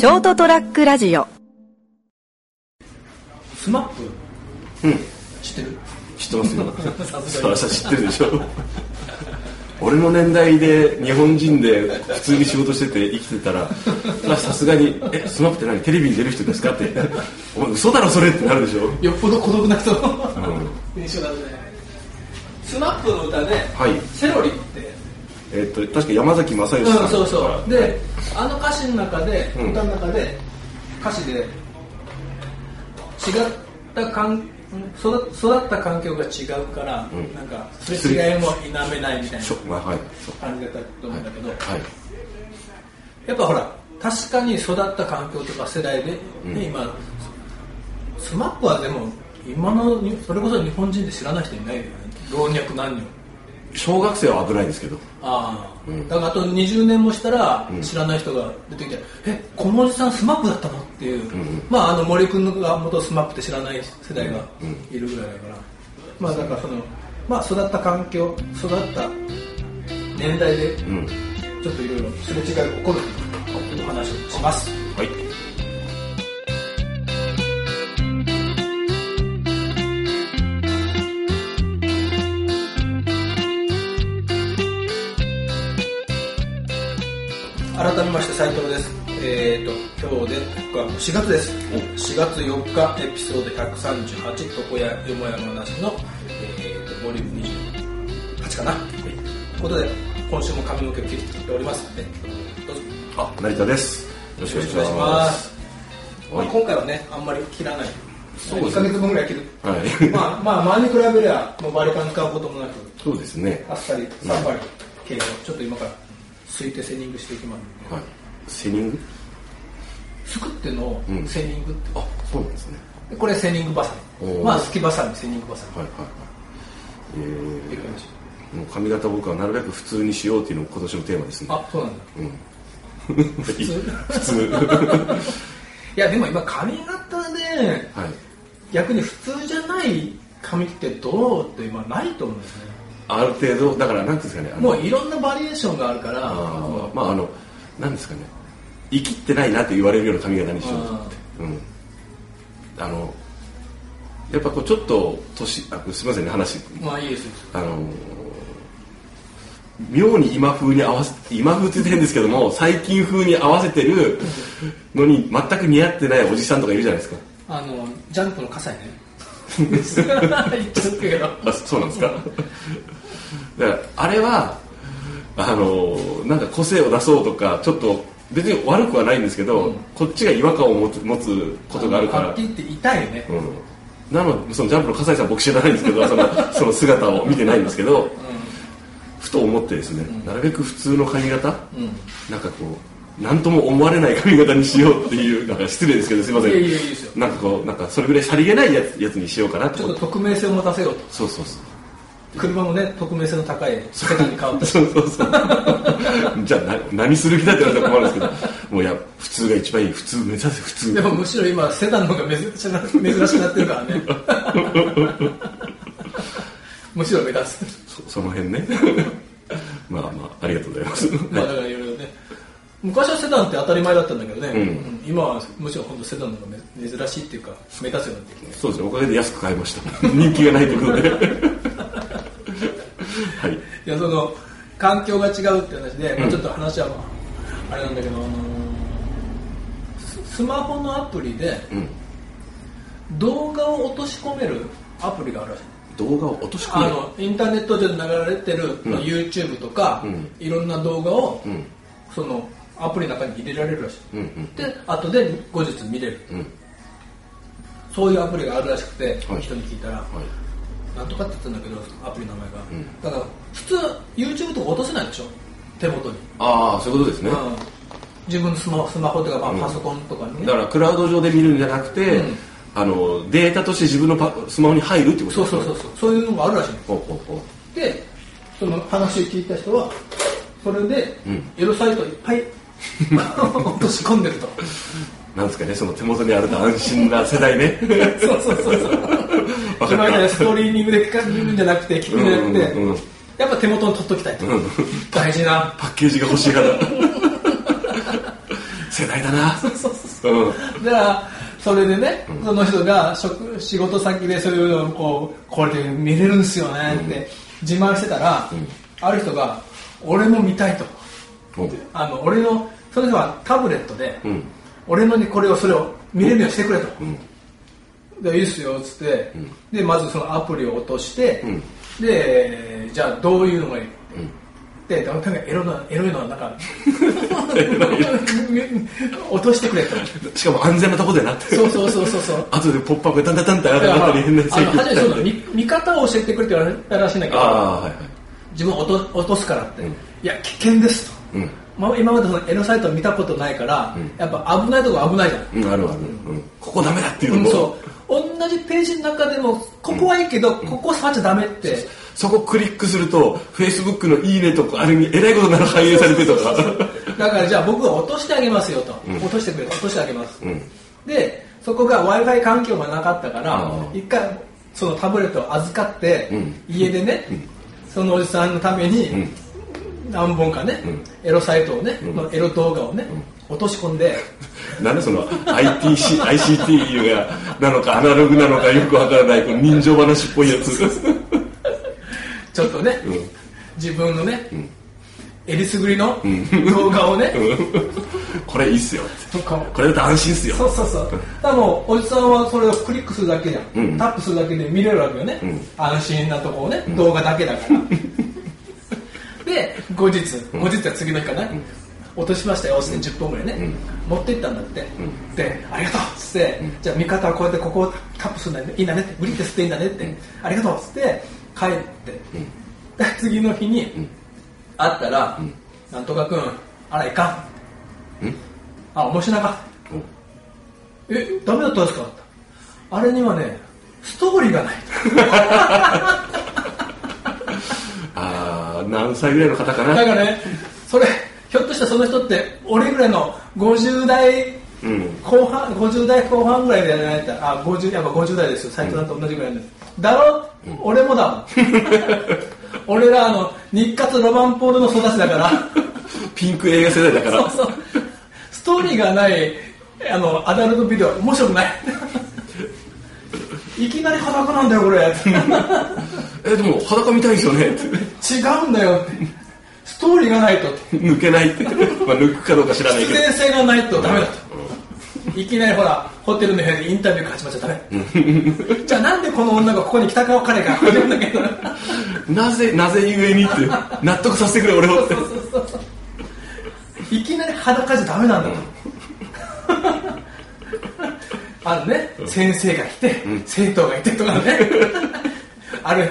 ショートトラックラジオ。スマップ？うん。知ってる？知ってますよ。さすがに。さあ知ってるでしょ俺の年代で日本人で普通に仕事してて生きてたらそれはさすがに「えスマップって何？テレビに出る人ですか?」って「お前嘘だろそれ」ってなるでしょ？よっぽど孤独な人。のうん。印象だねスマップの歌ではい「セロリ」ってえっと確か山崎正義うんさんそうそう。であの歌詞の中で、うん。歌の中で歌詞で違った環育育った環境が違うから、うん。なんかすれ違いも否めないみたいな感じだったと思うんだけど、はい。やっぱほら確かに育った環境とか世代で、ねうん。今スマップはでも今のにそれこそ日本人で知らない人いないよね。老若男女小学生は危ないですけど。ああ、うんだからあと20年もしたらうん。知らない人が出てきて「えこのおじさんスマップだったの?」っていう、んうん。まああの森君が元スマップって知らない世代がうんいるぐらいだから、まあだからそのまあ育った環境育った年代でうん。ちょっといろいろすれ違いが起こるというお話をしますめまして斉藤です。えー、と今日で僕は4月です。4月4日エピソード138床屋よもやの話の、えー、とボリューム28かな、とい。うことで今週も髪の毛を切っております。のでどうぞ。あ成田です。よろしくお願いしまますすまあ、はい。今回はねあんまり切らない。そうですね。1ヶ月分ぐらい切る。はい。まあまあ前に比べりゃもうバリカン使うこともなくそうですね。あっさりさっぱり系をちょっと今からすいてセニングしていきます。はい。セニング？すくってのうん。セニングって、あそうなんですね。でこれセニングバサミ。まあすきバサミセニングバサミ。はいはいはい。えー、もう髪型僕はなるべく普通にしようっていうのが今年のテーマですね。あそうなんだ。うん。普通？普通。いやでも今髪型ではい。逆に普通じゃない髪ってどう？って今ないと思うんですねある程度だからなんていうんですかねもういろんなバリエーションがあるからまああのなんですかね生きってないなって言われるような髪型にしようと思ってうん。あのやっぱこうちょっと年あすみませんね話。まあいいです。よあの妙に今風に合わせ今風って言って変ですけども最近風に合わせてる のに全く似合ってないおじさんとかいるじゃないですか。あのジャンプの葛西ね あそうなんですか？だからあれはあのなんか個性を出そうとかちょっと別に悪くはないんですけど、うん。こっちが違和感を持つ持つことがあるから。はっきり言って痛いよね、うん、なのでそのジャンプの笠井さん僕知らないんですけどその その姿を見てないんですけどふと思ってですね、なるべく普通の髪型、うんうん。なんかこう何とも思われない髪型にしようっていうなんか失礼ですけどすいません。いなんかこうなんかそれぐらいさりげないやつやつにしようかなって。ちょ思っと匿名性を持たせようと。そうそうそう車もね匿名性の高いセダンに変わった。しそうそうそう。じゃあな何する気だって言われたら困るんですけど。もういや普通が一番いい。普通目指せ普通。でもむしろ今セダンの方が珍しな珍しくなってるからね。むしろ目立つそその辺ね。まあまあありがとうございます。まあ昔はセダンって当たり前だったんだけどね、うん。うん。今はむしろ本当セダンの方がめ珍しいっていうか目立つようになってきて。そうですね。おかげで安く買いました。人気がないということで。はい。いやその環境が違うって話で、まあ、ちょっと話はまああれなんだけど、あのーススマホのアプリでうん。動画を落とし込めるアプリがあるらしい。動画を落とし込むあのインターネット上で流れてる、うん。まあ YouTube とか、うん。いろんな動画を、うん。そのアプリの中に入れられるらしい、うんうんで後で後日見れる。うん。そういうアプリがあるらしくて、はい。人に聞いたら、はい。なんとかって言ったんだけどアプリの名前が、うん。だから普通 YouTube とか落とせないでしょ？手元に、ああそういうことですね、うん。自分のスマホスマホとか、まあうん。パソコンとかにね、だからクラウド上で見るんじゃなくて、うん。あのデータとして自分のパスマホに入るってことそうそうそうそう。そういうのがあるらしいの。ほうほうほう。でその話を聞いた人はそれでうん。エロサイトいっぱい落とし込んでると。なんですかねその手元にあると安心な世代ね。そうそうそうそう。今みたいなストリーミングで聞るんじゃなくて聞くんじゃなくて、うんうんうん。やっぱ手元に取っときたいと、うん。大事な。パッケージが欲しいから 世代だな。うん。だからそれでね、その人が職仕事先でそういうのをこうこれで見れるんですよねって自慢してたら、ある人が俺も見たいと。おあの俺のその人はタブレットで、うん。俺のにこれをそれを見れるようにしてくれと、ん。でいいっすよっつって、でまずそのアプリを落として、ん。でじゃあどういうのがいい、でだからエロなエロいのはなんか落としてくれと。しかも安全なとこでなって。そうそうそうそうそう。後でポップアップでタンタンタンって上だからがったり変なあの初めてそうだ。あ見見方を教えてくれって言われたらしいんだけどあはいはい。自分を落と落とすからって、うん。いや危険ですと、うん。まあ、今までそのエロサイトを見たことないから、やっぱ危ないとこ危ないじゃん。うんあるある、うん、ここダメだっていううん、のも、そう。同じページの中でもここはいいけど、ここ触っちゃダメって、そこクリックするとフェイスブックのいいねとかあれにえらいことになる反映されてとか。だからじゃあ僕は落としてあげますよと、落としてくれ落としてあげます、ん。でそこが w i f i 環境がなかったから一回そのタブレットを預かって、うん。家でね、そのおじさんのために何本かね、エロサイトをね、のエロ動画をね、落とし込んで。なんでその ITC ICT がなのかアナログなのかよくわからないこの人情話っぽいやつ。ちょっとね、ん。自分のね、えりすぐりの動画をね、これいいっすよ。これだと安心っすよ。そうそうそう。だからもう、おじさん。はそれをクリックするだけじゃん。うんタップするだけで見れるわけよね。ん安心なとこをね、動画だけだから。で、後日、後日は次の日かな。落としましたよ、って10本ぐらいね。持ってったんだって。で、ありがとうっつって、じゃあ見方はこうやってここをタップするんだね。いいんだねって、グリって吸っていいんだねって。ありがとうっつって、帰って。で次の日に、会ったら、なんとかくん、あらいかん。あ、面白いなかった。え、ダメだったんですかあれにはね、ストーリーがない。何歳ぐらいの方かな？だからね、それ、ひょっとしたらその人って、俺ぐらいの50代うん後半、50代後半ぐらいでやられたら、あ、50、やっぱ50代ですよ、斎藤さんと同じぐらいです。だろ、俺もだもん。俺らあの、日活ロマンポールの育ちだから、ピンク映画世代だからそうそう。ストーリーがない、あの、アダルトビデオは面白くない。いきなり裸なんだよ、これ。えでも裸見たいですよね違うんだよって。ストーリーがないと。抜けないって、まあ、抜くかどうか知らないけど必然性がないとダメだと。いきなりほら、ホテルの部屋でインタビューが始まっちゃダメ。じゃあなんでこの女がここに来たか彼が始まるんだけど。なぜなぜゆえにって納得させてくれ俺をっていきなり裸じゃダメなんだと。あのね、先生が来て、生徒がいてとかね。ある、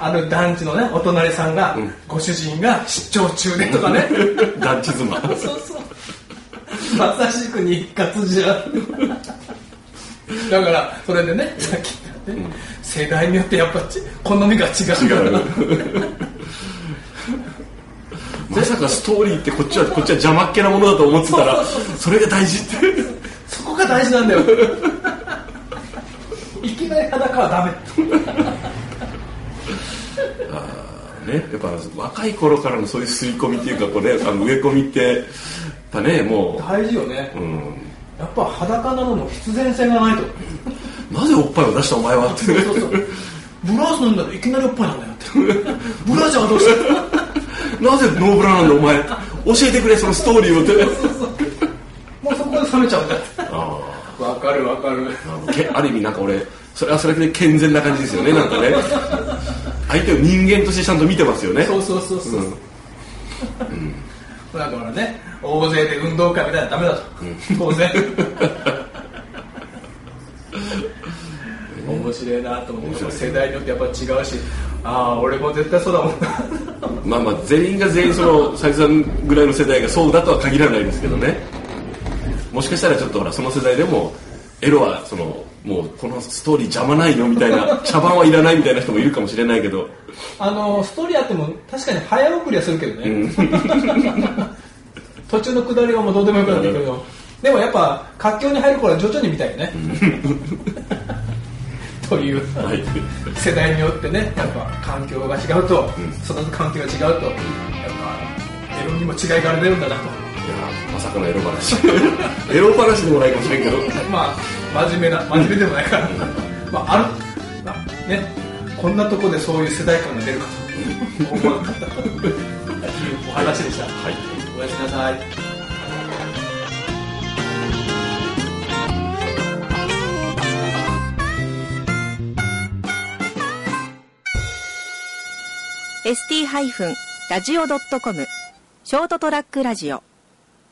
ある団地のね、お隣さんが、ご主人が出張中でとかね。団地妻そうそう。まさしく日活じゃん。だから、それでね、さっき言ったね、世代によってやっぱち好みが違うから。違うまさかストーリーってこっちはこっちは邪魔っ気なものだと思ってたらそれが大事ってそこが大事なんだよ。いきなり裸はダメ。ねやっぱ若い頃からのそういう吸い込みっていうかこうねあの植え込みってやっぱねも大事よね。う、うん、やっぱ裸なのも必然性がないと。なぜおっぱいを出したお前はってそうそうそう。ブラウスなんだといきなりおっぱいなんだよって。ブラジャーはどうした？なぜノーブラなんだお前教えてくれそのストーリーをってもうそこで冷めちゃうんだよ。あわかるわかる。ある意味なんか俺それはそれで健全な感じですよねなんかね相手を人間としてちゃんと見てますよねそうそうそうそう。だからね、大勢で運動会みたいなのダメだと。当然。面白いなと思って、世代によってやっぱ違うし、ああ、俺も絶対そうだもんな。まあまあ全員が全員その斉藤さんぐらいの世代がそうだとは限らないですけどねもしかしたらちょっとほらその世代でもエロはそのもうこのストーリー邪魔ないよみたいな 茶番はいらないみたいな人もいるかもしれないけど。あの、ストーリーあっても確かに早送りはするけどね。途中の下りはもうどうでもよくなってくるけど、でもやっぱ活況に入る頃は徐々に見たいよね。という。はい。世代によってねやっぱ環境が違うと、育つ環境が違うとやっぱエロにも違いが出るんだなと。まさかのエロ話。エロ話でもないかもしれんけど。まあ真面目な真面目でもないから、まああるまあね。こんなとこでそういう世代感が出るかと。思わなかった。とい。うお話でした、はい。おやすみなさい ST-radio.com ショートトラックラジオ